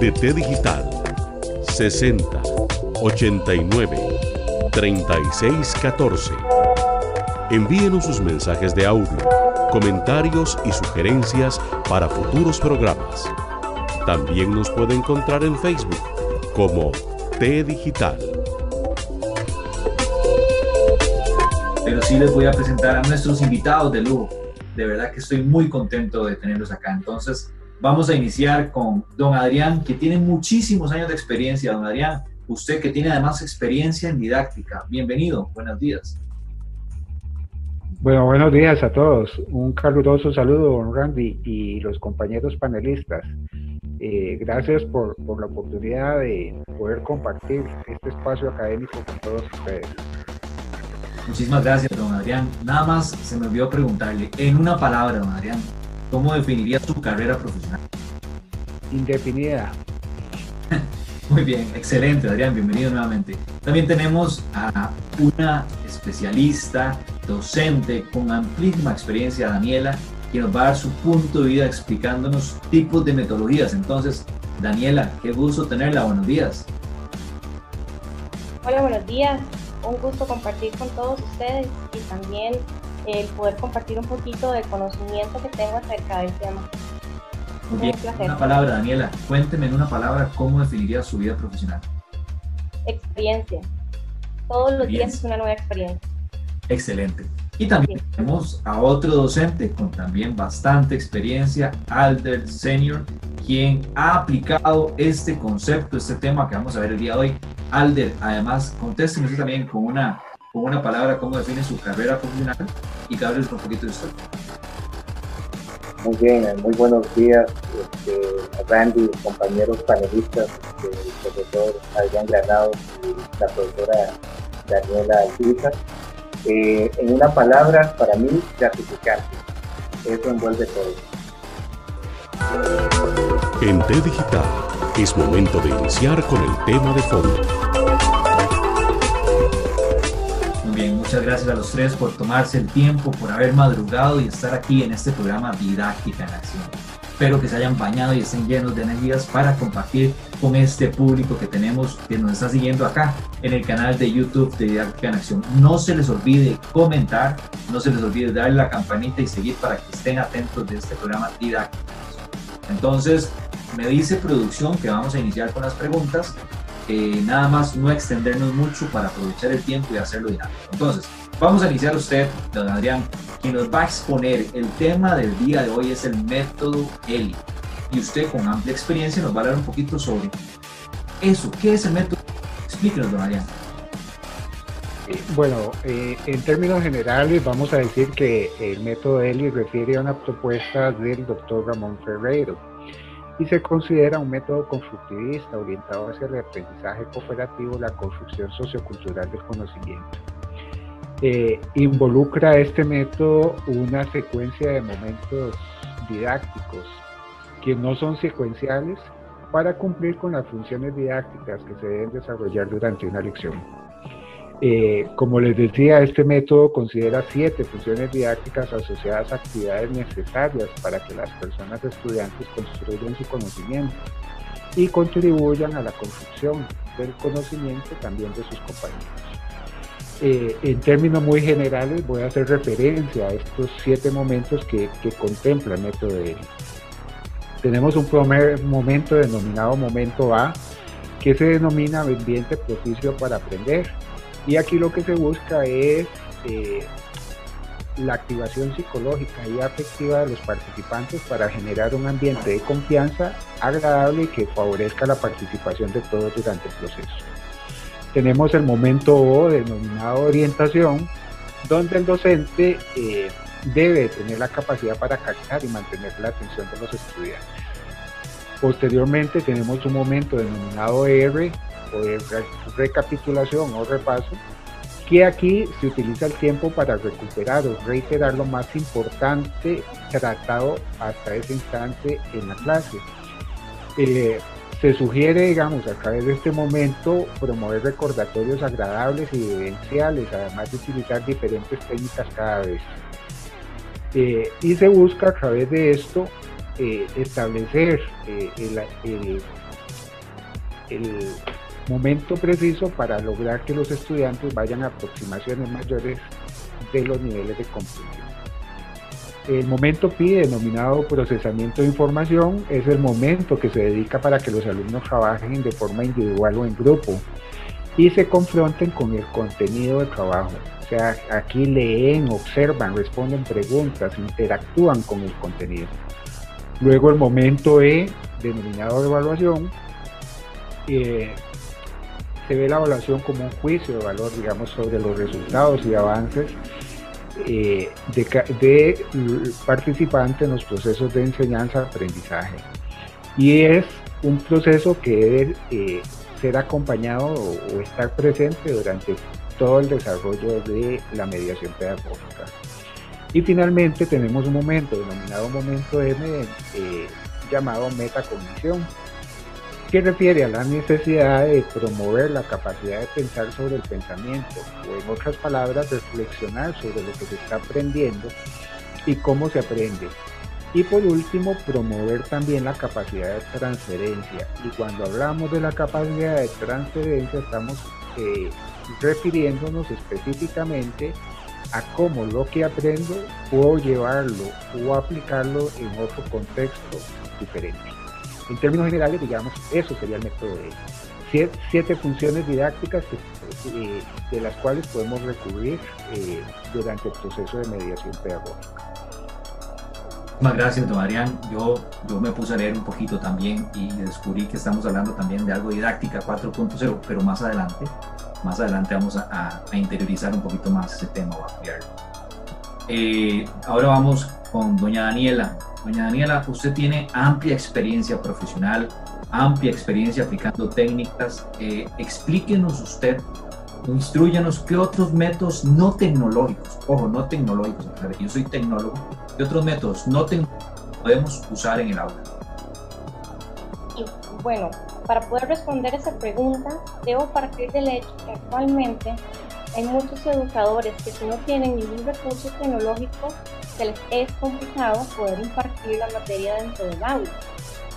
De T Digital 60 89 36 14. Envíenos sus mensajes de audio, comentarios y sugerencias para futuros programas. También nos puede encontrar en Facebook como T Digital. Pero sí les voy a presentar a nuestros invitados de lujo. De verdad que estoy muy contento de tenerlos acá. Entonces, Vamos a iniciar con don Adrián, que tiene muchísimos años de experiencia. Don Adrián, usted que tiene además experiencia en didáctica. Bienvenido, buenos días. Bueno, buenos días a todos. Un caluroso saludo, don Randy, y los compañeros panelistas. Eh, gracias por, por la oportunidad de poder compartir este espacio académico con todos ustedes. Muchísimas gracias, don Adrián. Nada más se me olvidó preguntarle, en una palabra, don Adrián, ¿Cómo definiría su carrera profesional? Indefinida. Muy bien, excelente, Adrián, bienvenido nuevamente. También tenemos a una especialista, docente con amplísima experiencia, Daniela, que nos va a dar su punto de vida explicándonos tipos de metodologías. Entonces, Daniela, qué gusto tenerla, buenos días. Hola, buenos días. Un gusto compartir con todos ustedes y también el poder compartir un poquito de conocimiento que tengo acerca del tema. Una palabra, Daniela, cuénteme en una palabra cómo definiría su vida profesional. Experiencia. Todos los días es una nueva experiencia. Excelente. Y también tenemos a otro docente con también bastante experiencia, Alder Senior, quien ha aplicado este concepto, este tema que vamos a ver el día de hoy. Alder, además, contéstenos también con una con una palabra cómo define su carrera profesional y que hables un poquito de historia. Muy bien, muy buenos días, este, Randy, compañeros panelistas, este, el profesor Adrián Granado y la profesora Daniela Alpiza. Eh, en una palabra, para mí, gratificante. Eso envuelve todo. En T Digital es momento de iniciar con el tema de fondo. Muchas gracias a los tres por tomarse el tiempo, por haber madrugado y estar aquí en este programa Didáctica en Acción. Espero que se hayan bañado y estén llenos de energías para compartir con este público que tenemos, que nos está siguiendo acá en el canal de YouTube de Didáctica en Acción. No se les olvide comentar, no se les olvide darle la campanita y seguir para que estén atentos de este programa Didáctica Entonces, me dice producción que vamos a iniciar con las preguntas nada más no extendernos mucho para aprovechar el tiempo y hacerlo dinámico. Entonces, vamos a iniciar usted, don Adrián, quien nos va a exponer el tema del día de hoy es el método ELI. Y usted con amplia experiencia nos va a hablar un poquito sobre eso. ¿Qué es el método? Explíquenos, don Adrián. Eh, bueno, eh, en términos generales vamos a decir que el método ELI refiere a una propuesta del doctor Ramón Ferreiro y se considera un método constructivista orientado hacia el aprendizaje cooperativo, la construcción sociocultural del conocimiento. Eh, involucra este método una secuencia de momentos didácticos que no son secuenciales para cumplir con las funciones didácticas que se deben desarrollar durante una lección. Eh, como les decía, este método considera siete funciones didácticas asociadas a actividades necesarias para que las personas estudiantes construyan su conocimiento y contribuyan a la construcción del conocimiento también de sus compañeros. Eh, en términos muy generales voy a hacer referencia a estos siete momentos que, contempla el método de Tenemos un primer momento denominado momento A, que se denomina ambiente propicio para aprender y aquí lo que se busca es eh, la activación psicológica y afectiva de los participantes para generar un ambiente de confianza agradable y que favorezca la participación de todos durante el proceso. Tenemos el momento O denominado orientación, donde el docente eh, debe tener la capacidad para captar y mantener la atención de los estudiantes. Posteriormente tenemos un momento denominado R o de recapitulación o repaso, que aquí se utiliza el tiempo para recuperar o reiterar lo más importante tratado hasta ese instante en la clase. Eh, se sugiere, digamos, a través de este momento promover recordatorios agradables y evidenciales, además de utilizar diferentes técnicas cada vez. Eh, y se busca a través de esto eh, establecer el momento preciso para lograr que los estudiantes vayan a aproximaciones mayores de los niveles de comprensión. El momento PI, denominado procesamiento de información, es el momento que se dedica para que los alumnos trabajen de forma individual o en grupo y se confronten con el contenido del trabajo. O sea, aquí leen, observan, responden preguntas, interactúan con el contenido. Luego el momento E, denominado evaluación, eh, se ve la evaluación como un juicio de valor, digamos, sobre los resultados y avances eh, de, participantes en los procesos de enseñanza-aprendizaje. Y es un proceso que debe eh, ser acompañado o, estar presente durante todo el desarrollo de la mediación pedagógica. Y finalmente tenemos un momento denominado momento M eh, llamado metacognición, que refiere a la necesidad de promover la capacidad de pensar sobre el pensamiento, o en otras palabras, reflexionar sobre lo que se está aprendiendo y cómo se aprende. Y por último, promover también la capacidad de transferencia. Y cuando hablamos de la capacidad de transferencia, estamos eh, refiriéndonos específicamente a cómo lo que aprendo puedo llevarlo o aplicarlo en otro contexto diferente. En términos generales, digamos, eso sería el método de siete, siete funciones didácticas eh, de las cuales podemos recurrir eh, durante el proceso de mediación pedagógica. Muchas gracias, don Adrián. Yo, yo me puse a leer un poquito también y descubrí que estamos hablando también de algo didáctica 4.0, pero más adelante, más adelante vamos a, interiorizar un poquito más ese tema. Eh, ahora vamos con doña Daniela. Doña Daniela, usted tiene amplia experiencia profesional, amplia experiencia aplicando técnicas. Eh, explíquenos usted, instruyanos qué otros métodos no tecnológicos, ojo, no tecnológicos, yo soy tecnólogo, qué otros métodos no tecnológicos podemos usar en el aula. bueno, para poder responder esa pregunta, debo partir del hecho que actualmente hay muchos educadores que si no tienen ningún recurso tecnológico, se les es complicado poder impartir la materia dentro del aula.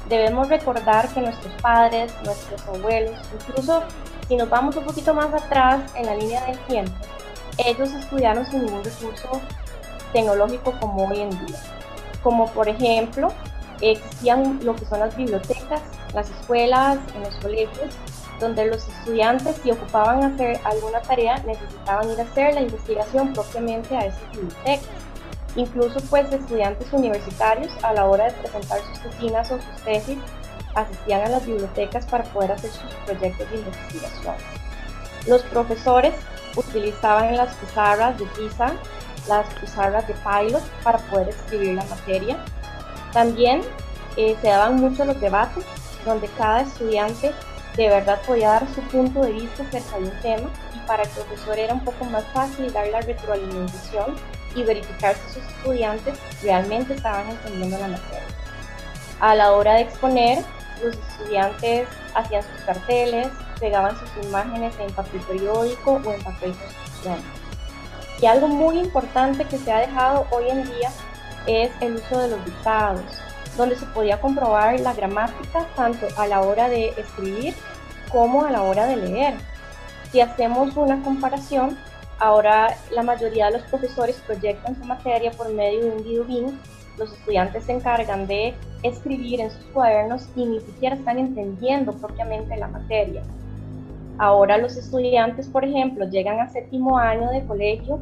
Debemos recordar que nuestros padres, nuestros abuelos, incluso si nos vamos un poquito más atrás en la línea del tiempo, ellos estudiaron sin ningún recurso tecnológico como hoy en día. Como por ejemplo, existían lo que son las bibliotecas, las escuelas, en los colegios, donde los estudiantes si ocupaban hacer alguna tarea necesitaban ir a hacer la investigación propiamente a esas bibliotecas. Incluso pues estudiantes universitarios a la hora de presentar sus tesinas o sus tesis asistían a las bibliotecas para poder hacer sus proyectos de investigación. Los profesores utilizaban las pizarras de PISA, las pizarras de Pilot para poder escribir la materia. También eh, se daban muchos los debates donde cada estudiante de verdad podía dar su punto de vista acerca de un tema y para el profesor era un poco más fácil dar la retroalimentación y verificar si sus estudiantes realmente estaban entendiendo la materia. A la hora de exponer, los estudiantes hacían sus carteles, pegaban sus imágenes en papel periódico o en papel construcción. Y algo muy importante que se ha dejado hoy en día es el uso de los dictados donde se podía comprobar la gramática tanto a la hora de escribir como a la hora de leer. Si hacemos una comparación, ahora la mayoría de los profesores proyectan su materia por medio de un Didubin, los estudiantes se encargan de escribir en sus cuadernos y ni siquiera están entendiendo propiamente la materia. Ahora los estudiantes, por ejemplo, llegan a séptimo año de colegio.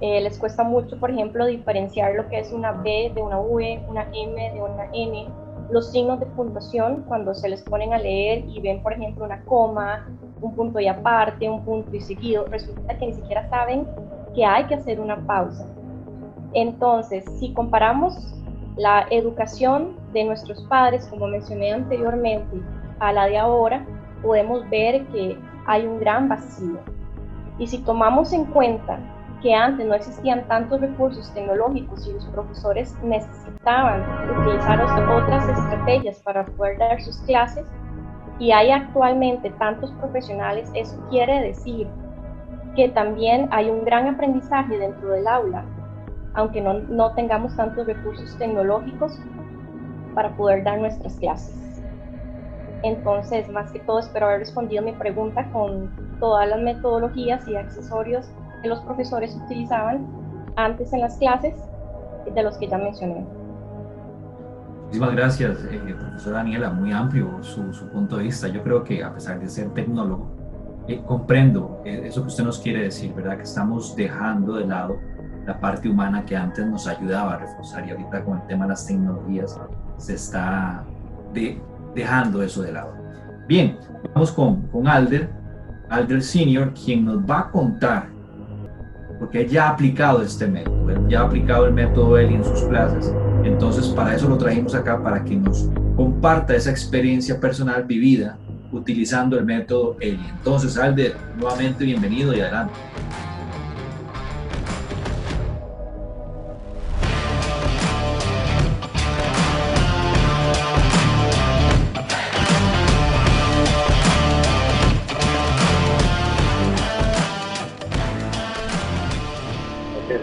Eh, les cuesta mucho, por ejemplo, diferenciar lo que es una B de una V, una M de una N, los signos de puntuación cuando se les ponen a leer y ven, por ejemplo, una coma, un punto y aparte, un punto y seguido, resulta que ni siquiera saben que hay que hacer una pausa. Entonces, si comparamos la educación de nuestros padres, como mencioné anteriormente, a la de ahora, podemos ver que hay un gran vacío. Y si tomamos en cuenta que antes no existían tantos recursos tecnológicos y los profesores necesitaban utilizar otras estrategias para poder dar sus clases, y hay actualmente tantos profesionales, eso quiere decir que también hay un gran aprendizaje dentro del aula, aunque no, no tengamos tantos recursos tecnológicos para poder dar nuestras clases. Entonces, más que todo, espero haber respondido mi pregunta con todas las metodologías y accesorios que los profesores utilizaban antes en las clases de los que ya mencioné. Muchísimas gracias, eh, profesora Daniela, muy amplio su, su, punto de vista. Yo creo que a pesar de ser tecnólogo, eh, comprendo eh, eso que usted nos quiere decir, ¿verdad? Que estamos dejando de lado la parte humana que antes nos ayudaba a reforzar y ahorita con el tema de las tecnologías se está de, dejando eso de lado. Bien, vamos con, con Alder, Alder Senior, quien nos va a contar, porque él ya ha aplicado este método, él ya ha aplicado el método Eli en sus clases, entonces para eso lo trajimos acá, para que nos comparta esa experiencia personal vivida utilizando el método Eli. Entonces, Alder, nuevamente bienvenido y adelante.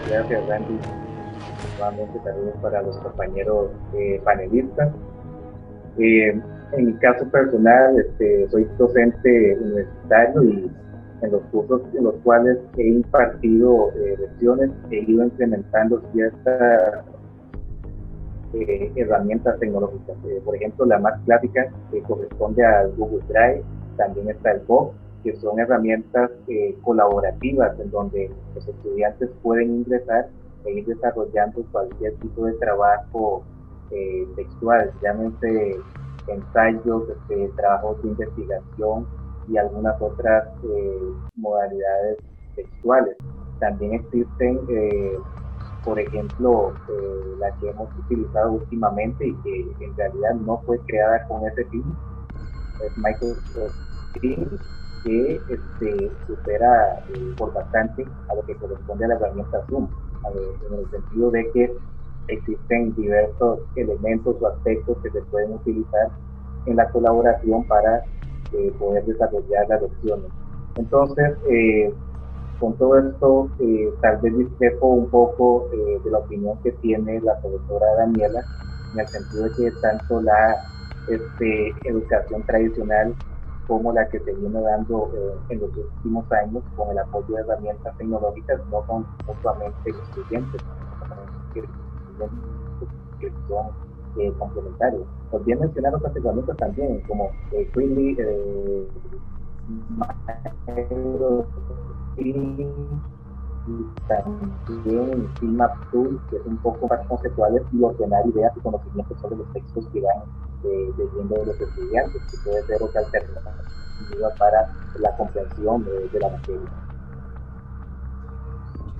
Gracias Randy. Nuevamente saludos para los compañeros eh, panelistas. Eh, en mi caso personal, este, soy docente universitario y en los cursos en los cuales he impartido eh, lecciones he ido implementando ciertas herramientas tecnológicas. por ejemplo, la más clásica que corresponde al Google Drive, también está el Box, que son herramientas eh, colaborativas en donde los estudiantes pueden ingresar e ir desarrollando cualquier tipo de trabajo eh, textual, llámense ensayos, este, trabajos de investigación y algunas otras eh, modalidades textuales. También existen, por ejemplo, la que hemos utilizado últimamente y que en realidad no fue creada con ese fin, es Microsoft Teams que este, supera eh, por bastante a lo que corresponde a la herramienta Zoom, en el sentido de que existen diversos elementos o aspectos que se pueden utilizar en la colaboración para eh, poder desarrollar las opciones. Entonces, eh, con todo esto, tal vez discrepo un poco de la opinión que tiene la profesora Daniela, en el sentido de que tanto la este, educación tradicional como la que se viene dando eh, en los últimos años con el apoyo de herramientas tecnológicas no son mutuamente excluyentes, que son eh, complementarios. Podría mencionar otras herramientas también, como eh, Quickly, eh, también Filmap Tool, que es un poco más conceptuales y ordenar ideas y conocimientos sobre los textos que van eh, leyendo los estudiantes, que puede ser otra alternativa para la comprensión de, la materia.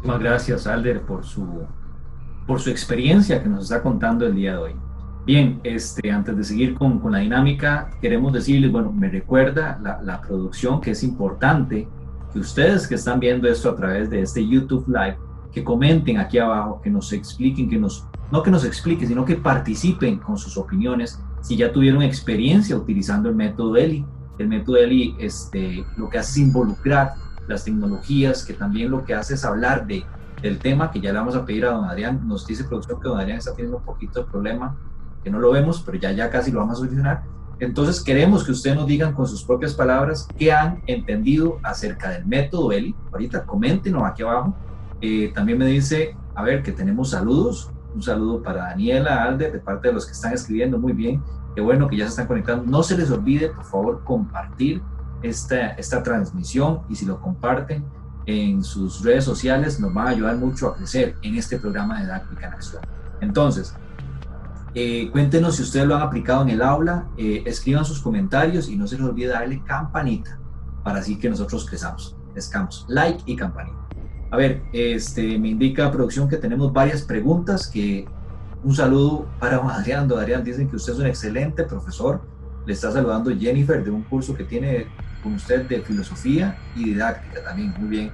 Muchas gracias, Alder, por su, por su experiencia que nos está contando el día de hoy. Bien, este, antes de seguir con, con la dinámica, queremos decirles, bueno, me recuerda la, la producción que es importante que ustedes que están viendo esto a través de este YouTube Live, que comenten aquí abajo, que nos expliquen, que nos, no que nos expliquen, sino que participen con sus opiniones si ya tuvieron experiencia utilizando el método ELI. El método ELI este, lo que hace es involucrar las tecnologías, que también lo que hace es hablar de, del tema, que ya le vamos a pedir a don Adrián, nos dice producción que don Adrián está teniendo un poquito de problema, que no lo vemos, pero ya, ya casi lo vamos a solucionar entonces queremos que ustedes nos digan con sus propias palabras qué han entendido acerca del método Eli. Ahorita coméntenos aquí abajo. Eh, también me dice, a ver, que tenemos saludos. Un saludo para Daniela, Alde, de parte de los que están escribiendo muy bien. Qué bueno que ya se están conectando. No se les olvide, por favor, compartir esta, esta transmisión y si lo comparten, en sus redes sociales nos van a ayudar mucho a crecer en este programa de Didáctica en Acción. Entonces, eh, cuéntenos si ustedes lo han aplicado en el aula, eh, escriban sus comentarios y no se les olvide darle campanita para así que nosotros crezamos, crezcamos. Like y campanita. A ver, este, me indica producción que tenemos varias preguntas. Que un saludo para Adrián. Adrián, dicen que usted es un excelente profesor. Le está saludando Jennifer de un curso que tiene con usted de filosofía y didáctica también. Muy bien.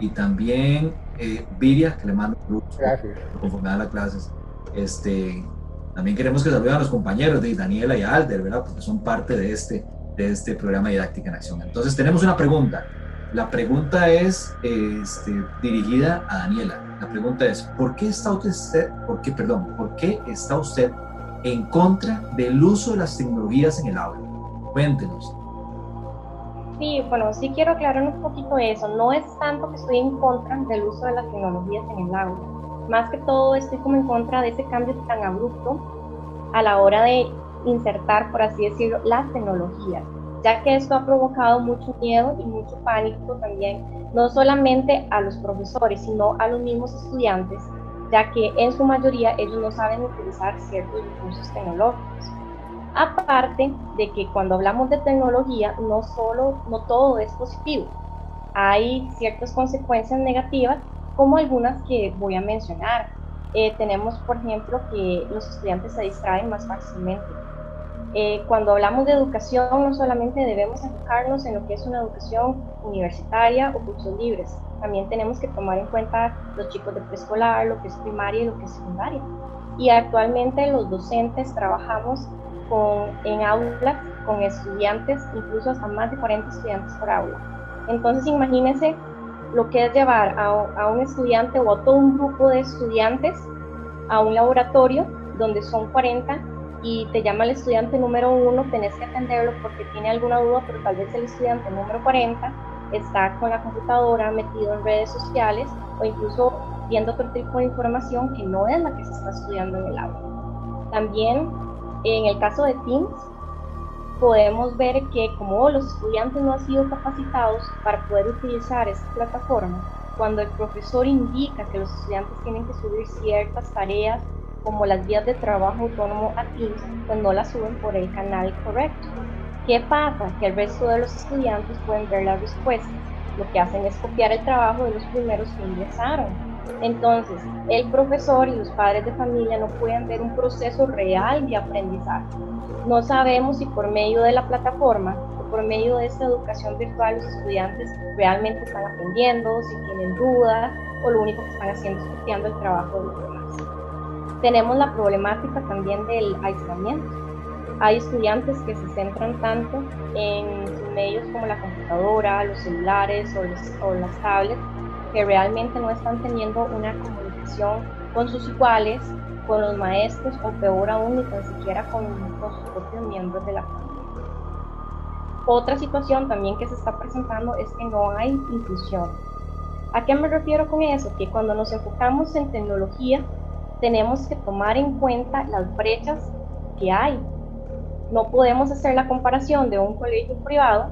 Y también eh, Viria, que le mando Gracias. conforme a las clases. Este, también queremos que saluden a los compañeros de Daniela y Alder, ¿verdad? Porque son parte de este, de este programa Didáctica en Acción. Entonces, tenemos una pregunta. La pregunta es este, dirigida a Daniela. La pregunta es, ¿por qué está usted, por qué, perdón, por qué está usted en contra del uso de las tecnologías en el aula? Cuéntenos. Sí, bueno, sí quiero aclarar un poquito eso. No es tanto que estoy en contra del uso de las tecnologías en el aula. Más que todo estoy como en contra de ese cambio tan abrupto a la hora de insertar, por así decirlo, las tecnologías ya que esto ha provocado mucho miedo y mucho pánico también, no solamente a los profesores, sino a los mismos estudiantes, ya que en su mayoría ellos no saben utilizar ciertos recursos tecnológicos. Aparte de que cuando hablamos de tecnología, no solo, no todo es positivo, hay ciertas consecuencias negativas, como algunas que voy a mencionar. Eh, tenemos, por ejemplo, que los estudiantes se distraen más fácilmente eh, cuando hablamos de educación, no solamente debemos enfocarnos en lo que es una educación universitaria o cursos libres, también tenemos que tomar en cuenta los chicos de preescolar, lo que es primaria y lo que es secundaria. Y actualmente los docentes trabajamos con, en aulas con estudiantes, incluso hasta más de 40 estudiantes por aula. Entonces imagínense lo que es llevar a, un estudiante o a todo un grupo de estudiantes a un laboratorio donde son 40 y te llama el estudiante número uno, tenés que atenderlo porque tiene alguna duda, pero tal vez el estudiante número 40 está con la computadora metido en redes sociales o incluso viendo otro tipo de información que no es la que se está estudiando en el aula. También en el caso de Teams, podemos ver que como los estudiantes no han sido capacitados para poder utilizar esta plataforma, cuando el profesor indica que los estudiantes tienen que subir ciertas tareas como las vías de trabajo autónomo a Teams, pues no las suben por el canal correcto. ¿Qué pasa? Que el resto de los estudiantes pueden ver las respuestas. Lo que hacen es copiar el trabajo de los primeros que ingresaron. Entonces, el profesor y los padres de familia no pueden ver un proceso real de aprendizaje. No sabemos si por medio de la plataforma o por medio de esta educación virtual los estudiantes realmente están aprendiendo, si tienen dudas o lo único que están haciendo es copiando el trabajo de los demás tenemos la problemática también del aislamiento. Hay estudiantes que se centran tanto en medios como la computadora, los celulares o, las tablets que realmente no están teniendo una comunicación con sus iguales, con los maestros o peor aún ni tan siquiera con, con sus propios miembros de la familia. Otra situación también que se está presentando es que no hay inclusión. ¿A qué me refiero con eso? Que cuando nos enfocamos en tecnología, tenemos que tomar en cuenta las brechas que hay. No podemos hacer la comparación de un colegio privado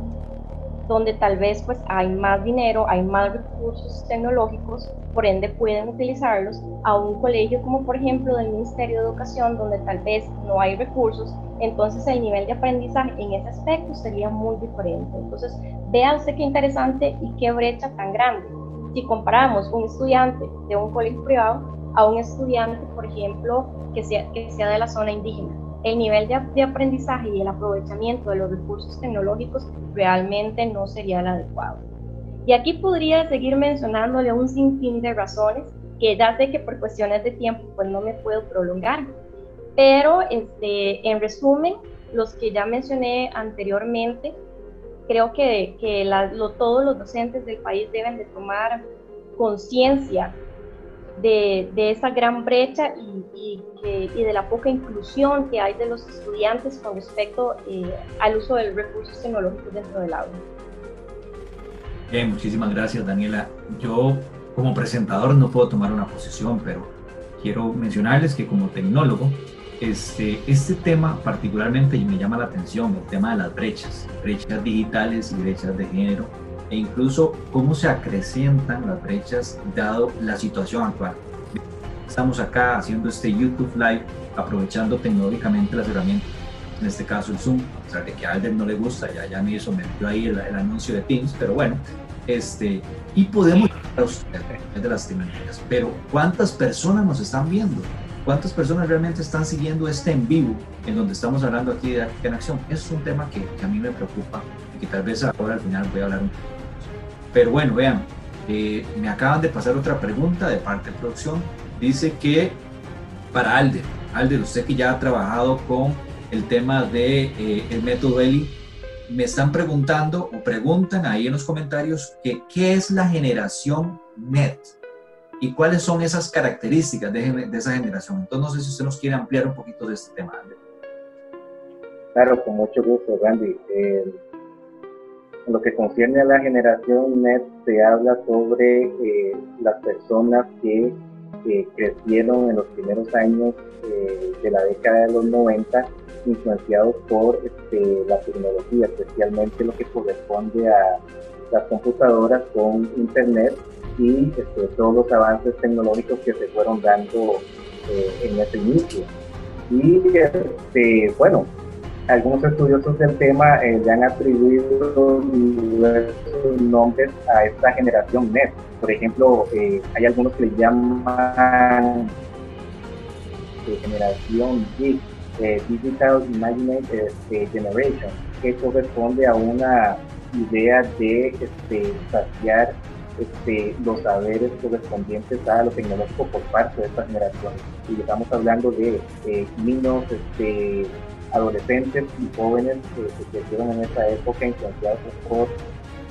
donde tal vez pues hay más dinero, hay más recursos tecnológicos, por ende pueden utilizarlos, a un colegio como por ejemplo del Ministerio de Educación donde tal vez no hay recursos, entonces el nivel de aprendizaje en ese aspecto sería muy diferente. Entonces, vea usted qué interesante y qué brecha tan grande. Si comparamos un estudiante de un colegio privado a un estudiante, por ejemplo, que sea, que sea de la zona indígena. El nivel de, aprendizaje y el aprovechamiento de los recursos tecnológicos realmente no sería el adecuado. Y aquí podría seguir mencionándole un sinfín de razones que ya sé que por cuestiones de tiempo pues no me puedo prolongar. Pero este, en resumen, los que ya mencioné anteriormente, creo que, que lo, todos los docentes del país deben de tomar conciencia de, esa gran brecha y, de la poca inclusión que hay de los estudiantes con respecto eh, al uso de recursos tecnológicos dentro del aula. Bien, muchísimas gracias Daniela. Yo como presentador no puedo tomar una posición, pero quiero mencionarles que como tecnólogo, este, este tema particularmente me llama la atención, el tema de las brechas, brechas digitales y brechas de género e incluso cómo se acrecientan las brechas dado la situación actual. Estamos acá haciendo este YouTube Live aprovechando tecnológicamente las herramientas, en este caso el Zoom, a pesar de que a Alder no le gusta, ya, ya me hizo, me metió ahí el, anuncio de Teams, pero bueno, este, y podemos a ustedes de las tecnologías, pero ¿cuántas personas nos están viendo? ¿Cuántas personas realmente están siguiendo este en vivo en donde estamos hablando aquí de Acción? Es un tema que, que, a mí me preocupa y que tal vez ahora al final voy a hablar un poco. Pero bueno, vean, eh, me acaban de pasar otra pregunta de parte de producción. Dice que para Alder, Alder, usted que ya ha trabajado con el tema de eh, el método ELI, me están preguntando o preguntan ahí en los comentarios que qué es la generación NET y cuáles son esas características de, de, esa generación. Entonces, no sé si usted nos quiere ampliar un poquito de este tema. Claro, con mucho gusto, Randy. Eh, en lo que concierne a la generación NET, se habla sobre eh, las personas que crecieron en los primeros años eh, de la década de los 90, influenciados por este, la tecnología, especialmente lo que corresponde a las computadoras con Internet y este, todos los avances tecnológicos que se fueron dando eh, en ese inicio. Y este, bueno, algunos estudiosos del tema eh, ya han atribuido nombres a esta generación NET. Por ejemplo, eh, hay algunos que le llaman eh, generación Digital Imagination Generation, que corresponde a una idea de este, saciar este, los saberes correspondientes a lo tecnológico por parte de esta generación. Y estamos hablando de niños este, adolescentes y jóvenes que se crecieron en esa época influenciados por,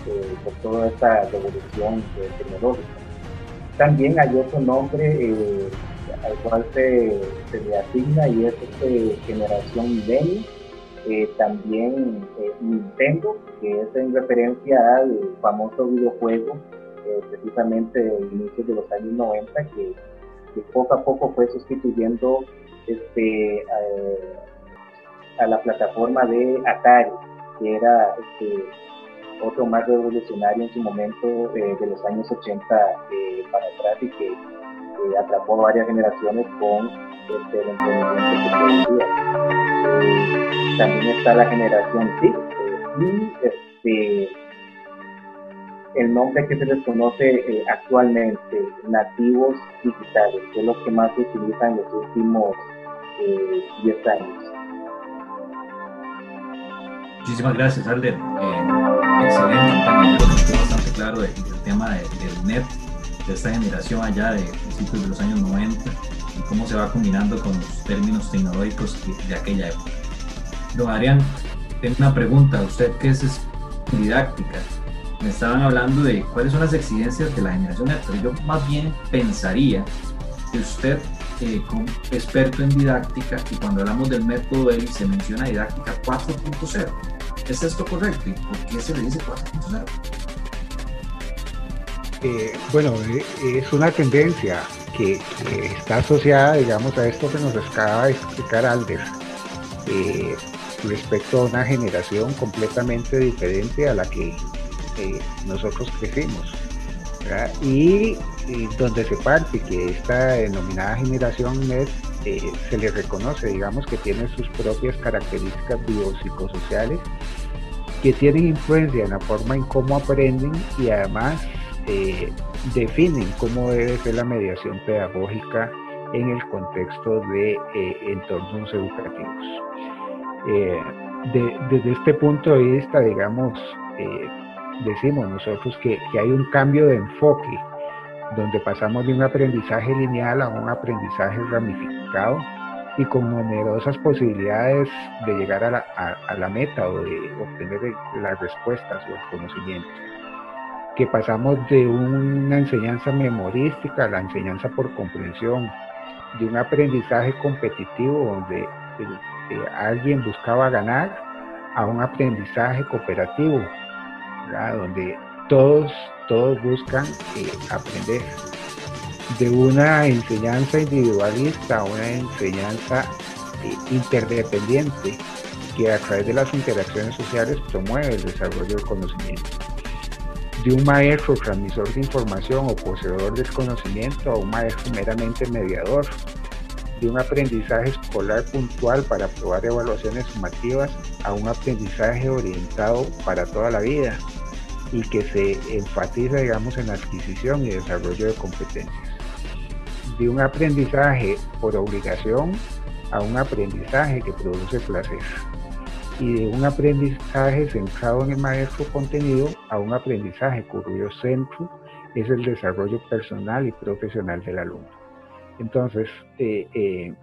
eh, por toda esta revolución eh, tecnológica. También hay otro nombre eh, al cual se, le asigna y es este, generación millennial, también Nintendo, que es en referencia al famoso videojuego precisamente de inicios de los años 90 que, poco a poco fue sustituyendo este, a la plataforma de Atari, que era este, otro más revolucionario en su momento eh, de los años 80 eh, para atrás y que atrapó a varias generaciones con este, el emprendimiento que eh, también está la generación TIC y este, el nombre que se les conoce actualmente, nativos digitales, que es lo que más se utiliza en los últimos 10 años. Muchísimas gracias, Alder. Eh, excelente, también bastante claro del, tema del NET, de esta generación allá de principios de los años 90 y cómo se va combinando con los términos tecnológicos de, aquella época. Don Adrián, tengo una pregunta. Usted qué es didáctica, me estaban hablando de cuáles son las exigencias de la generación NET, pero yo más bien pensaría que usted como experto en didáctica y cuando hablamos del método ELI se menciona didáctica 4.0 ¿Es esto correcto? ¿Y por qué se le dice 4.0? Eh, bueno, eh, es una tendencia que, está asociada, digamos, a esto que nos acaba de explicar Alder, eh, respecto a una generación completamente diferente a la que nosotros crecimos. Y, donde se parte que esta denominada generación NET se le reconoce, digamos, que tiene sus propias características biopsicosociales que tienen influencia en la forma en cómo aprenden y además eh, definen cómo debe ser la mediación pedagógica en el contexto de eh, entornos educativos. Eh, desde este punto de vista, digamos, decimos nosotros que, que hay un cambio de enfoque, donde pasamos de un aprendizaje lineal a un aprendizaje ramificado y con numerosas posibilidades de llegar a la, a, la, meta o de obtener las respuestas o el conocimiento. Que pasamos de una enseñanza memorística a la enseñanza por comprensión, de un aprendizaje competitivo donde alguien buscaba ganar a un aprendizaje cooperativo, donde todos, todos buscan eh, aprender de una enseñanza individualista a una enseñanza eh, interdependiente que a través de las interacciones sociales promueve el desarrollo del conocimiento. de un maestro transmisor de información o poseedor del conocimiento a un maestro meramente mediador, de un aprendizaje escolar puntual para aprobar evaluaciones sumativas a un aprendizaje orientado para toda la vida y que se enfatiza, digamos, en adquisición y desarrollo de competencias. De un aprendizaje por obligación a un aprendizaje que produce placer y de un aprendizaje centrado en el maestro contenido a un aprendizaje cuyo centro es el desarrollo personal y profesional del alumno. Entonces, eh, eh,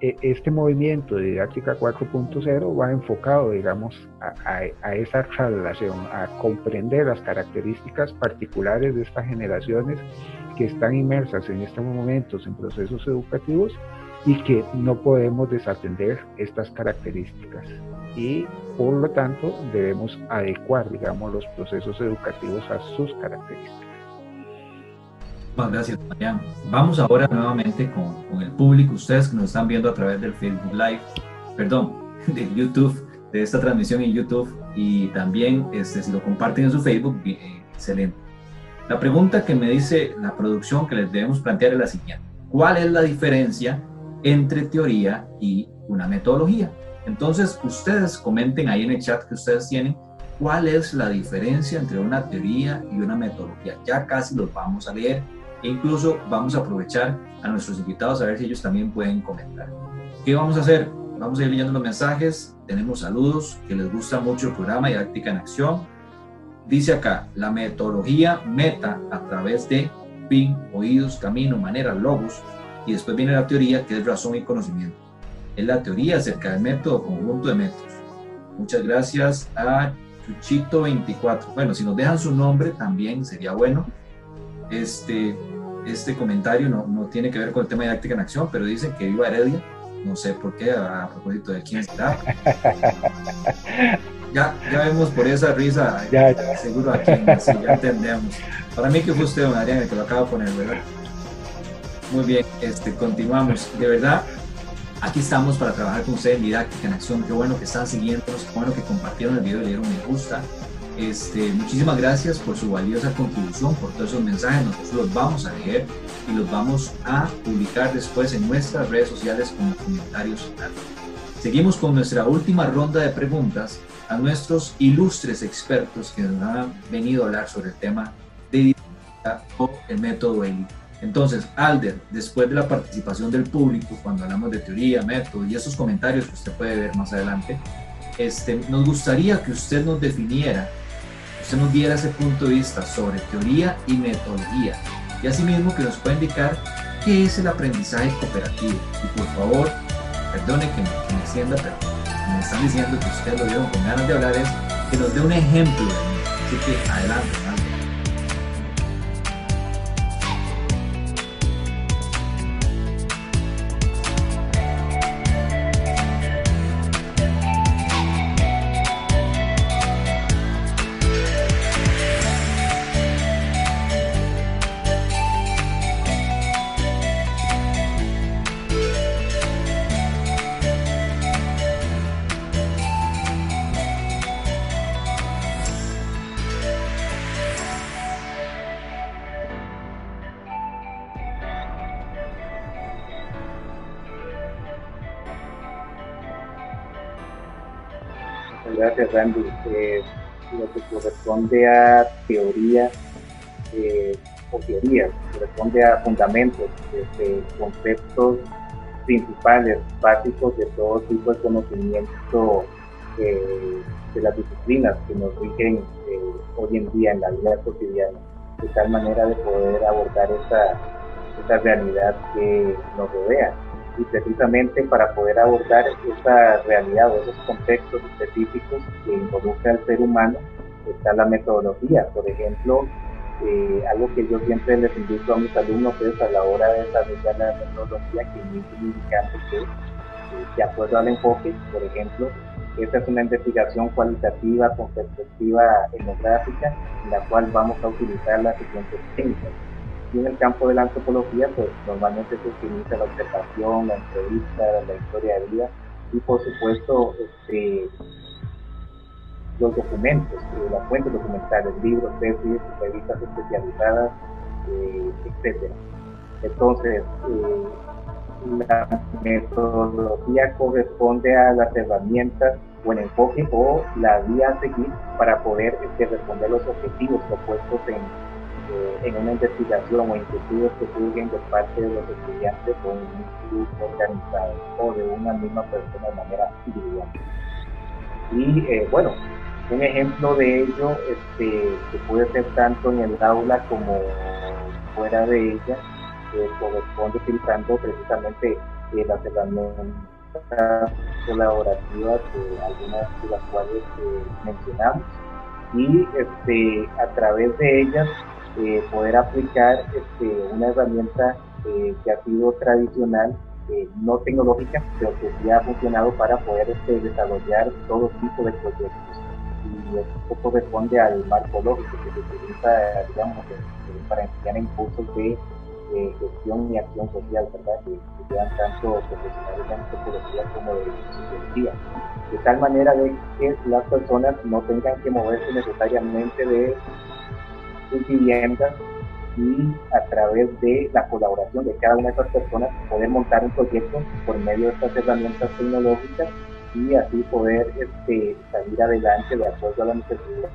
este movimiento de didáctica 4.0 va enfocado, digamos, a, a, esa traslación, a comprender las características particulares de estas generaciones que están inmersas en estos momentos en procesos educativos y que no podemos desatender estas características y por lo tanto debemos adecuar, digamos, los procesos educativos a sus características. Muchas gracias, Mariano. Vamos ahora nuevamente con, con, el público, ustedes que nos están viendo a través del Facebook Live, perdón, de YouTube, de esta transmisión en YouTube y también este, si lo comparten en su Facebook, bien, excelente. La pregunta que me dice la producción que les debemos plantear es la siguiente. ¿Cuál es la diferencia entre teoría y una metodología? Entonces, ustedes comenten ahí en el chat que ustedes tienen cuál es la diferencia entre una teoría y una metodología. Ya casi los vamos a leer e incluso vamos a aprovechar a nuestros invitados a ver si ellos también pueden comentar. ¿Qué vamos a hacer? Vamos a ir leyendo los mensajes, tenemos saludos, que les gusta mucho el programa Didáctica en Acción. Dice acá, la metodología meta a través de fin, oídos, camino, manera, logos, y después viene la teoría que es razón y conocimiento. Es la teoría acerca del método, conjunto de métodos. Muchas gracias a Chuchito24. Bueno, si nos dejan su nombre también sería bueno. Este, este comentario no, no tiene que ver con el tema de didáctica en acción, pero dicen que viva Heredia. No sé por qué, a, propósito de quién está. Ya, ya vemos por esa risa, ya, seguro a quién, ya entendemos. Para mí que fue usted, don Adrián, que lo acabo de poner, ¿verdad? Muy bien, este, continuamos. De verdad, aquí estamos para trabajar con ustedes en Didáctica en Acción. Qué bueno que están siguiéndonos, qué bueno que compartieron el video le dieron me gusta. Este, muchísimas gracias por su valiosa contribución, por todos esos mensajes. Nosotros los vamos a leer y los vamos a publicar después en nuestras redes sociales como comentarios. Seguimos con nuestra última ronda de preguntas a nuestros ilustres expertos que nos han venido a hablar sobre el tema de o el método ELI. Entonces, Alder, después de la participación del público, cuando hablamos de teoría, método y esos comentarios que usted puede ver más adelante, este, nos gustaría que usted nos definiera usted nos diera ese punto de vista sobre teoría y metodología y asimismo que nos pueda indicar qué es el aprendizaje cooperativo. Y por favor, perdone que me, extienda, pero me están diciendo que ustedes lo vieron con ganas de hablar, es que nos dé un ejemplo de mí. Así que adelante. Eh, lo que corresponde a teoría eh, o teorías, corresponde a fundamentos, este, conceptos principales, básicos de todo tipo de conocimiento eh, de las disciplinas que nos rigen hoy en día en la vida cotidiana, de tal manera de poder abordar esa realidad que nos rodea y precisamente para poder abordar esa realidad o esos contextos específicos que involucra al ser humano está la metodología. Por ejemplo, eh, algo que yo siempre les invito a mis alumnos es a la hora de desarrollar la metodología que es indicando que, eh, de acuerdo al enfoque, por ejemplo, esta es una investigación cualitativa con perspectiva etnográfica en la cual vamos a utilizar las siguientes técnicas y en el campo de la antropología, pues normalmente se utiliza la observación, la entrevista, la historia de vida y por supuesto este, los documentos, las fuentes documentales, libros, tesis, revistas especializadas, etcétera. Entonces, la metodología corresponde a las herramientas o el enfoque o la vía a seguir para poder este, responder los objetivos propuestos en, eh, en una investigación o inquietudes que surgen de parte de los estudiantes o un grupo organizado o de una misma persona de manera individual. Y eh, bueno, un ejemplo de ello este, que puede ser tanto en el aula como fuera de ella, eh, corresponde utilizando precisamente las herramientas colaborativas, de algunas de las cuales eh, mencionamos, y este, a través de ellas eh, poder aplicar este, una herramienta eh, que ha sido tradicional, no tecnológica, pero que sí ha funcionado para poder este, desarrollar todo tipo de proyectos. Y esto corresponde al marco lógico que se utiliza, digamos, para enseñar impulsos de de gestión y acción social, ¿verdad? Que, que sean tanto profesionales como de sociología. De tal manera de que las personas no tengan que moverse necesariamente de sus viviendas y a través de la colaboración de cada una de esas personas poder montar un proyecto por medio de estas herramientas tecnológicas y así poder este, salir adelante de acuerdo a la necesidad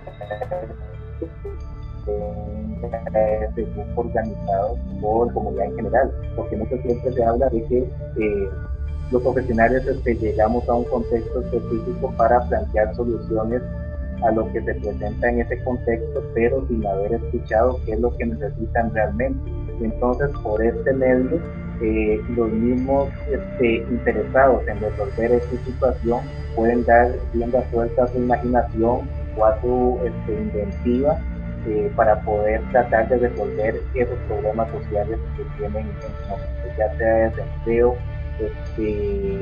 de organizado por comunidad en general, porque muchas veces se habla de que eh, los profesionales este, llegamos a un contexto específico para plantear soluciones a lo que se presenta en ese contexto, pero sin haber escuchado qué es lo que necesitan realmente. Entonces, por este medio, eh, los mismos este, interesados en resolver esta situación pueden dar rienda suelta a su imaginación o a su este, inventiva eh, para poder tratar de resolver esos problemas sociales que tienen, ya sea desempleo, este,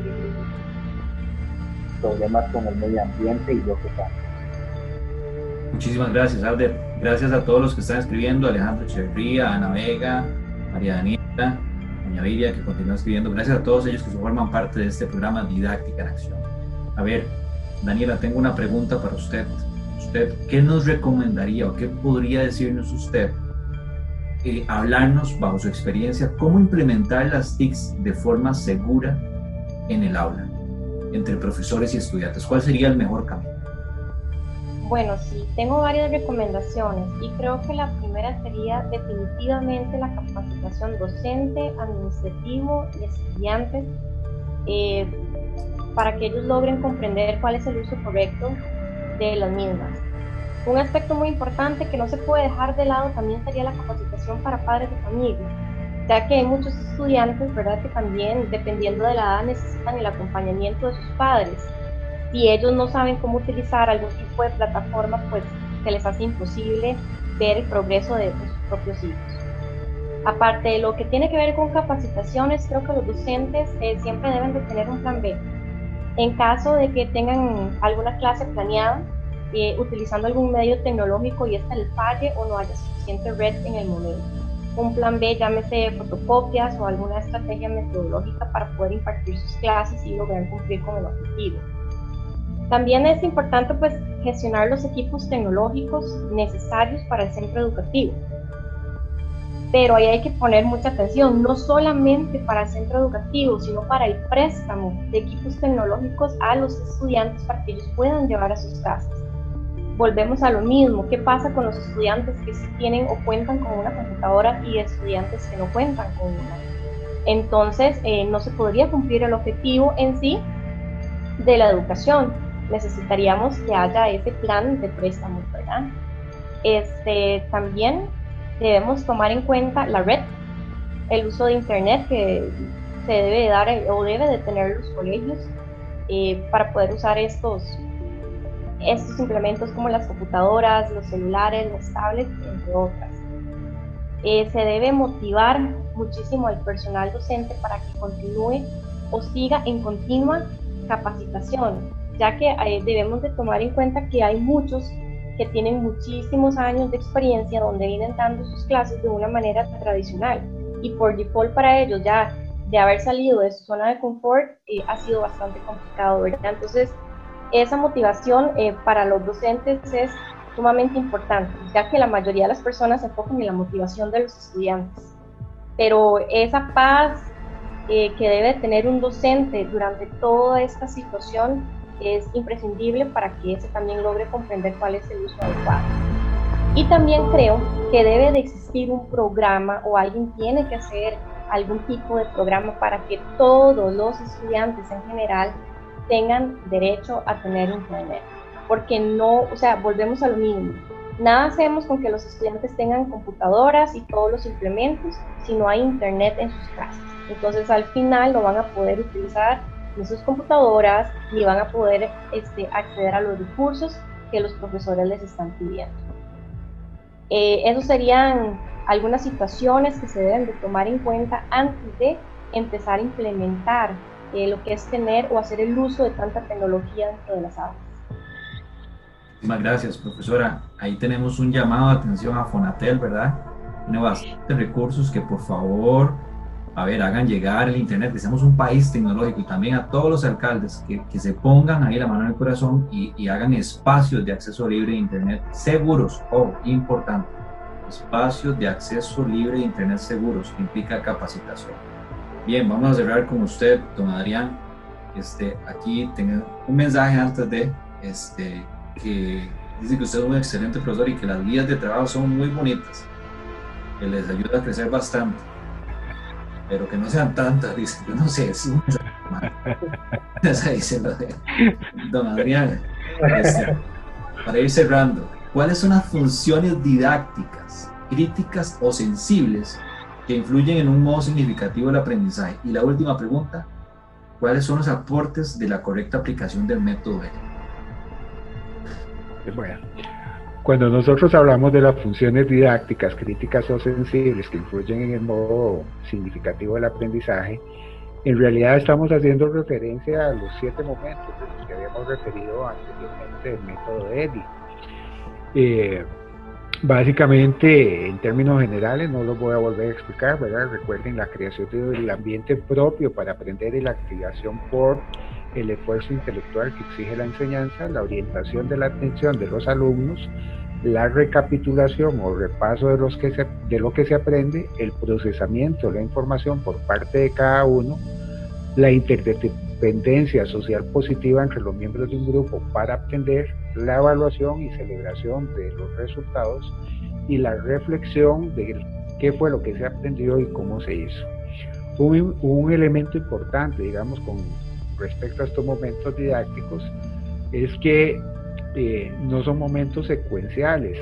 problemas con el medio ambiente y lo que sea. Muchísimas gracias, Alder. Gracias a todos los que están escribiendo, Alejandro Echeverría, Ana Vega, María Daniela, Doña Viria, que continúa escribiendo. Gracias a todos ellos que forman parte de este programa Didáctica en Acción. A ver, Daniela, tengo una pregunta para usted qué nos recomendaría o qué podría decirnos usted, eh, hablarnos bajo su experiencia, cómo implementar las TICs de forma segura en el aula, entre profesores y estudiantes? ¿Cuál sería el mejor camino? Bueno, sí, tengo varias recomendaciones y creo que la primera sería definitivamente la capacitación docente, administrativo y estudiantes eh, para que ellos logren comprender cuál es el uso correcto de las mismas. Un aspecto muy importante que no se puede dejar de lado también sería la capacitación para padres de familia, ya que hay muchos estudiantes, ¿verdad?, que también, dependiendo de la edad, necesitan el acompañamiento de sus padres. Si ellos no saben cómo utilizar algún tipo de plataforma, pues se les hace imposible ver el progreso de, sus propios hijos. Aparte de lo que tiene que ver con capacitaciones, creo que los docentes eh, siempre deben de tener un plan B en caso de que tengan alguna clase planeada, eh, utilizando algún medio tecnológico y esta les falle o no haya suficiente red en el momento. Un plan B, llámese fotocopias o alguna estrategia metodológica para poder impartir sus clases y lograr cumplir con el objetivo. También es importante pues, gestionar los equipos tecnológicos necesarios para el centro educativo pero ahí hay que poner mucha atención, no solamente para el centro educativo, sino para el préstamo de equipos tecnológicos a los estudiantes para que ellos puedan llevar a sus casas. Volvemos a lo mismo, ¿qué pasa con los estudiantes que tienen o cuentan con una computadora y estudiantes que no cuentan con una? Entonces, eh, no se podría cumplir el objetivo en sí de la educación. Necesitaríamos que haya ese plan de préstamo, ¿verdad? Este, también debemos tomar en cuenta la red, el uso de Internet que se debe dar o debe de tener los colegios eh, para poder usar estos, estos implementos como las computadoras, los celulares, los tablets, entre otras. Eh, se debe motivar muchísimo al personal docente para que continúe o siga en continua capacitación, ya que eh, debemos de tomar en cuenta que hay muchos que tienen muchísimos años de experiencia donde vienen dando sus clases de una manera tradicional y por default para ellos ya de haber salido de su zona de confort eh, ha sido bastante complicado, ¿verdad? Entonces esa motivación eh, para los docentes es sumamente importante, ya que la mayoría de las personas se enfocan en la motivación de los estudiantes. Pero esa paz eh, que debe tener un docente durante toda esta situación es imprescindible para que ese también logre comprender cuál es el uso adecuado. Y también creo que debe de existir un programa o alguien tiene que hacer algún tipo de programa para que todos los estudiantes en general tengan derecho a tener internet. Porque no, o sea, volvemos a lo mismo. Nada hacemos con que los estudiantes tengan computadoras y todos los implementos si no hay internet en sus casas. Entonces al final no van a poder utilizar ni sus computadoras ni van a poder este, acceder a los recursos que los profesores les están pidiendo. Eh, Esas serían algunas situaciones que se deben de tomar en cuenta antes de empezar a implementar eh, lo que es tener o hacer el uso de tanta tecnología dentro de las aulas. Muchísimas gracias, profesora. Ahí tenemos un llamado de atención a Fonatel, ¿verdad? Tiene bastantes recursos que por favor, a ver, hagan llegar el Internet, que seamos un país tecnológico y también a todos los alcaldes que, que se pongan ahí la mano en el corazón y, y hagan espacios de acceso libre a Internet seguros, oh, importante, espacios de acceso libre a Internet seguros, que implica capacitación. Bien, vamos a cerrar con usted, don Adrián. Este, aquí tengo un mensaje antes de este, que dice que usted es un excelente profesor y que las guías de trabajo son muy bonitas, que les ayuda a crecer bastante, pero que no sean tantas, dice, yo no sé, es un mensaje dice lo don Adrián. Este, para ir cerrando, ¿cuáles son las funciones didácticas, críticas o sensibles que influyen en un modo significativo del aprendizaje? Y la última pregunta, ¿cuáles son los aportes de la correcta aplicación del método ELI? Bueno, cuando nosotros hablamos de las funciones didácticas, críticas o sensibles que influyen en el modo significativo del aprendizaje, en realidad estamos haciendo referencia a los siete momentos de los que habíamos referido anteriormente del método EDI. Eh, básicamente, en términos generales, no lo voy a volver a explicar, ¿verdad? Recuerden la creación del ambiente propio para aprender y la activación por el esfuerzo intelectual que exige la enseñanza, la orientación de la atención de los alumnos, la recapitulación o repaso de, lo que se aprende, el procesamiento de la información por parte de cada uno, la interdependencia social positiva entre los miembros de un grupo para aprender, la evaluación y celebración de los resultados y la reflexión de qué fue lo que se aprendió y cómo se hizo. Un, un elemento importante, digamos, con respecto a estos momentos didácticos es que eh, no son momentos secuenciales,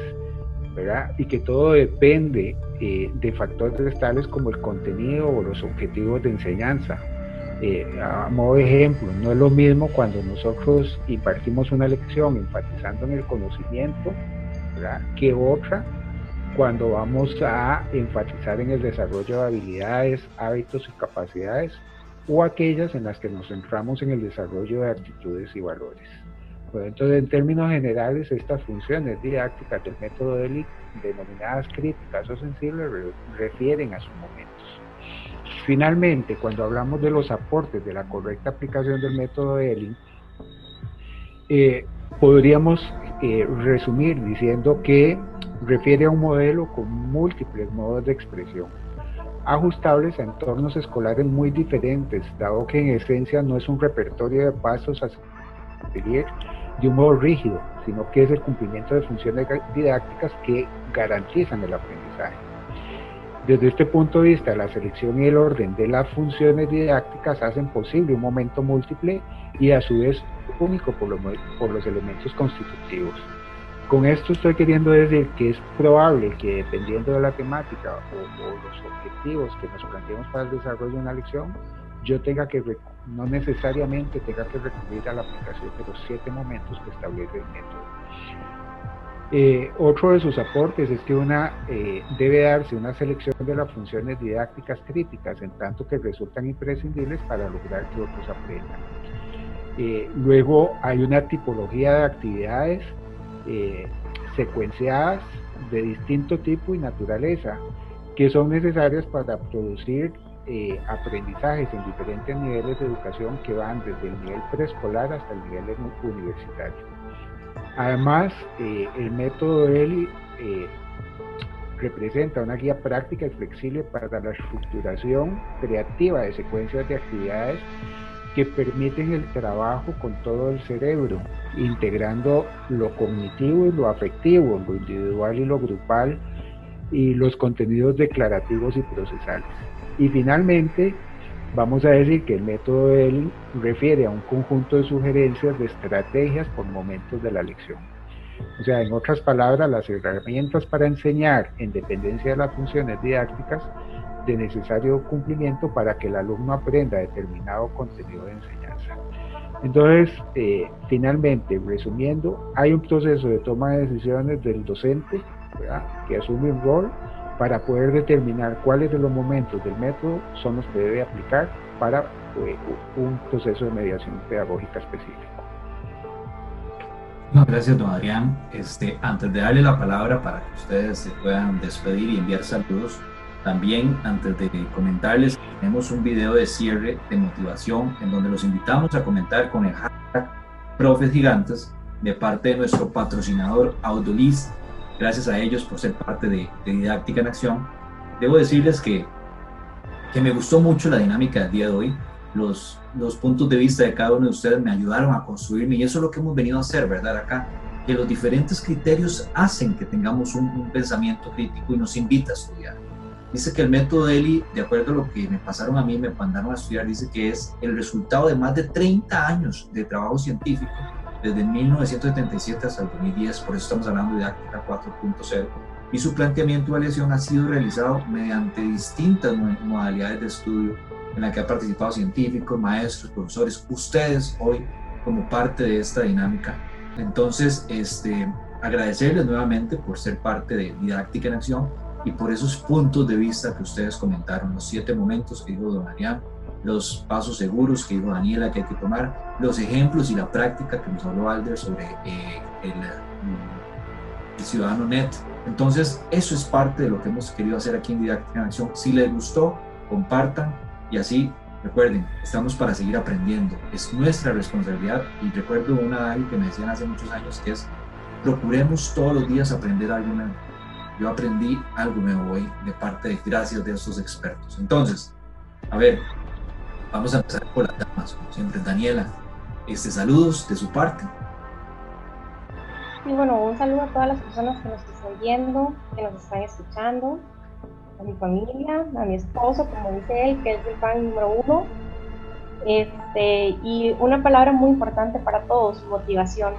¿verdad? Y que todo depende eh, de factores tales como el contenido o los objetivos de enseñanza. Eh, a modo de ejemplo, no es lo mismo cuando nosotros impartimos una lección enfatizando en el conocimiento, ¿verdad? Que otra cuando vamos a enfatizar en el desarrollo de habilidades, hábitos y capacidades o aquellas en las que nos centramos en el desarrollo de actitudes y valores. entonces, en términos generales, estas funciones didácticas del método de denominadas críticas o sensibles, refieren a sus momentos. Finalmente, cuando hablamos de los aportes de la correcta aplicación del método de eh, podríamos eh, resumir diciendo que refiere a un modelo con múltiples modos de expresión ajustables a entornos escolares muy diferentes, dado que en esencia no es un repertorio de pasos a seguir de un modo rígido, sino que es el cumplimiento de funciones didácticas que garantizan el aprendizaje. Desde este punto de vista, la selección y el orden de las funciones didácticas hacen posible un momento múltiple y a su vez único por los, por los elementos constitutivos. Con esto estoy queriendo decir que es probable que dependiendo de la temática o, los objetivos que nos planteemos para el desarrollo de una lección, yo tenga que, no necesariamente tenga que recurrir a la aplicación de los siete momentos que establece el método. Eh, otro de sus aportes es que una eh, debe darse una selección de las funciones didácticas críticas, en tanto que resultan imprescindibles para lograr que otros aprendan. Eh, luego hay una tipología de actividades eh, secuenciadas de distinto tipo y naturaleza que son necesarias para producir eh, aprendizajes en diferentes niveles de educación que van desde el nivel preescolar hasta el nivel universitario. Además, eh, el método ELI eh, representa una guía práctica y flexible para la estructuración creativa de secuencias de actividades que permiten el trabajo con todo el cerebro, integrando lo cognitivo y lo afectivo, lo individual y lo grupal, y los contenidos declarativos y procesales. Y finalmente, vamos a decir que el método ELI refiere a un conjunto de sugerencias de estrategias por momentos de la lección. O sea, en otras palabras, las herramientas para enseñar en dependencia de las funciones didácticas de necesario cumplimiento para que el alumno aprenda determinado contenido de enseñanza. Entonces, eh, finalmente, resumiendo, hay un proceso de toma de decisiones del docente que asume un rol para poder determinar cuáles de los momentos del método son los que debe aplicar para eh, un proceso de mediación pedagógica específico. gracias, don Adrián. Este, antes de darle la palabra para que ustedes se puedan despedir y enviar saludos, también antes de comentarles, tenemos un video de cierre de motivación en donde los invitamos a comentar con el hashtag Profes Gigantes de parte de nuestro patrocinador Audolis gracias a ellos por ser parte de, Didáctica en Acción. Debo decirles que, que me gustó mucho la dinámica del día de hoy. Los, los puntos de vista de cada uno de ustedes me ayudaron a construirme y eso es lo que hemos venido a hacer, ¿verdad? Acá, que los diferentes criterios hacen que tengamos un pensamiento crítico y nos invita a estudiar. Dice que el método ELI, de acuerdo a lo que me pasaron a mí, me mandaron a estudiar, dice que es el resultado de más de 30 años de trabajo científico desde 1977 hasta el 2010, por eso estamos hablando de Didáctica 4.0, y su planteamiento de evaluación ha sido realizado mediante distintas modalidades de estudio en la que ha participado científicos, maestros, profesores, ustedes hoy como parte de esta dinámica. Entonces, este, agradecerles nuevamente por ser parte de Didáctica en Acción y por esos puntos de vista que ustedes comentaron, los siete momentos que dijo don Arián, los pasos seguros que dijo Daniela que hay que tomar, los ejemplos y la práctica que nos habló Alder sobre eh, el, el, Ciudadano Net. Entonces, eso es parte de lo que hemos querido hacer aquí en Didáctica en Acción. Si les gustó, compartan y así, recuerden, estamos para seguir aprendiendo. Es nuestra responsabilidad y recuerdo una que me decían hace muchos años que es procuremos todos los días aprender algo nuevo. Yo aprendí algo nuevo hoy de parte de gracias de estos expertos. Entonces, a ver, Vamos a empezar por las damas, como siempre. Daniela, este, saludos de su parte. Y bueno, un saludo a todas las personas que nos están viendo, que nos están escuchando, a mi familia, a mi esposo, como dice él, que es el fan número uno. Este, y una palabra muy importante para todos, motivación.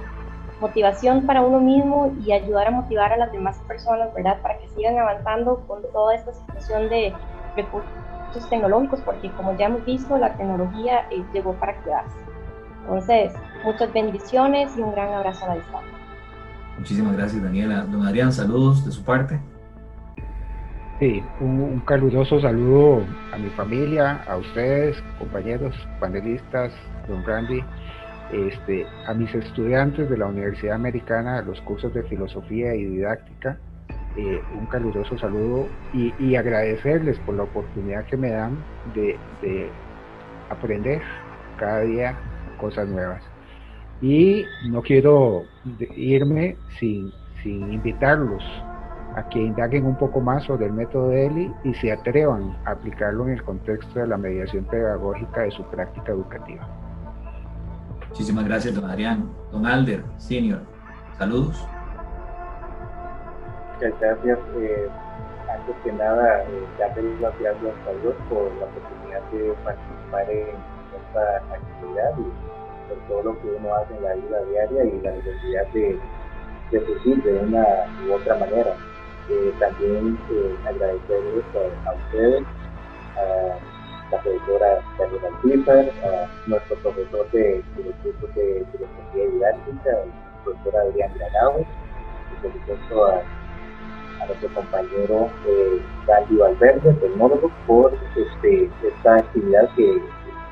Motivación para uno mismo y ayudar a motivar a las demás personas, ¿verdad? Para que sigan avanzando con toda esta situación de recursos tecnológicos, porque como ya hemos visto, la tecnología eh, llegó para quedarse. Entonces, muchas bendiciones y un gran abrazo a la distancia. Muchísimas gracias, Daniela. Don Adrián, saludos de su parte. Sí, un, caluroso saludo a mi familia, a ustedes, compañeros, panelistas, don Randy, este, a mis estudiantes de la Universidad Americana, los cursos de filosofía y didáctica, eh, un caluroso saludo y, agradecerles por la oportunidad que me dan de, aprender cada día cosas nuevas. Y no quiero irme sin, sin invitarlos a que indaguen un poco más sobre el método de ELI y se atrevan a aplicarlo en el contexto de la mediación pedagógica de su práctica educativa. Muchísimas gracias, don Adrián. Don Alder, senior, saludos muchas gracias. Eh, antes que nada, eh, darle las gracias a Dios por la oportunidad de participar en esta actividad y por todo lo que uno hace en la vida diaria y la necesidad de, de surgir de una u otra manera. Eh, también eh, agradecerles a, ustedes, a la profesora Daniela Alpizar, a nuestro profesor de, de cursos de filosofía didáctica, el profesor Adrián Granado, y por supuesto a a nuestro compañero eh, Gandhi Valverde, tecnólogo, por este, esta actividad que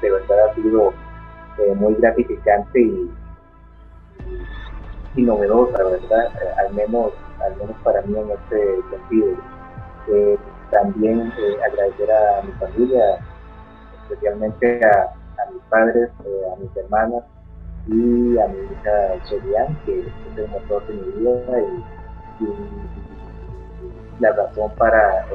de verdad ha sido eh, muy gratificante y, y, novedosa, ¿verdad? Eh, al, menos, al menos para mí en este sentido. Eh, también agradecer a mi familia, especialmente a, mis padres, a mis hermanas y a mi hija Solian, que es el motor de mi vida y, la razón para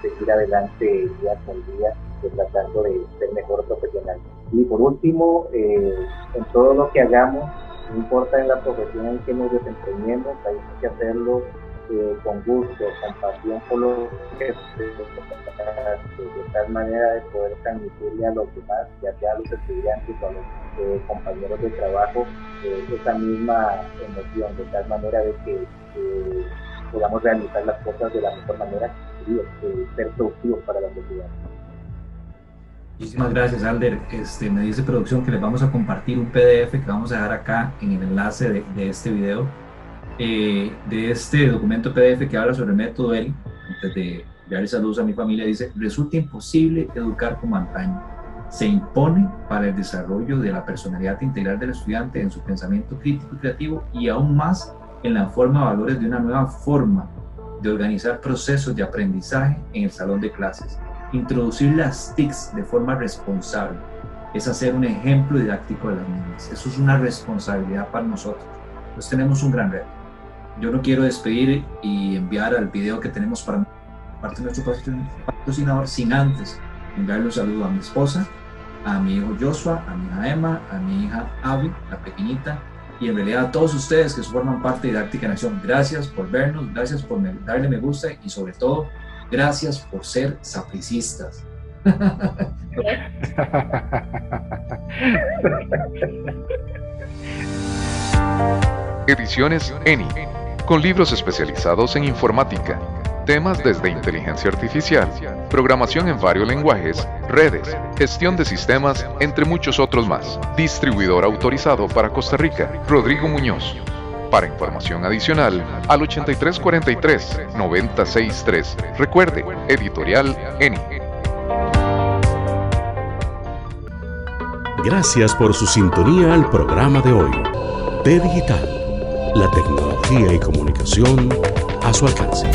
seguir adelante día con día, tratando de ser mejor profesional. Y por último, en todo lo que hagamos, no importa en la profesión en que nos desempeñemos, hay que hacerlo eh, con gusto, con pasión por lo que de tal manera de poder transmitirle a los demás, ya sea a los estudiantes o a los eh, compañeros de trabajo, eh, esa misma emoción, de tal manera de que podamos realizar las cosas de la mejor manera y ser productivos para la sociedad. Muchísimas gracias, Alder. Este, me dice producción que les vamos a compartir un PDF que vamos a dejar acá en el enlace de, este video, eh, de este documento PDF que habla sobre el método ELI. Antes de darle saludos a mi familia, dice, resulta imposible educar como antaño. Se impone para el desarrollo de la personalidad integral del estudiante en su pensamiento crítico y creativo y aún más en la forma de valores de una nueva forma de organizar procesos de aprendizaje en el salón de clases Introducir las TICs de forma responsable es hacer un ejemplo didáctico de las niñas. Eso es una responsabilidad para nosotros. Entonces tenemos un gran reto. Yo no quiero despedir y enviar al video que tenemos para parte de nuestro patrocinador sin antes enviarle un saludo a mi esposa, a mi hijo Joshua, a mi hija Emma, a mi hija Abby, la pequeñita, y en realidad a todos ustedes que forman parte de Didáctica en Acción. Gracias por vernos, gracias por darle me gusta y sobre todo Gracias por ser sapricistas. Ediciones ENI, con libros especializados en informática, temas desde inteligencia artificial, programación en varios lenguajes, redes, gestión de sistemas, entre muchos otros más. Distribuidor autorizado para Costa Rica, Rodrigo Muñoz. Para información adicional, al 8343-963. Recuerde, editorial ENI. Gracias por su sintonía al programa de hoy. T Digital, la tecnología y comunicación a su alcance.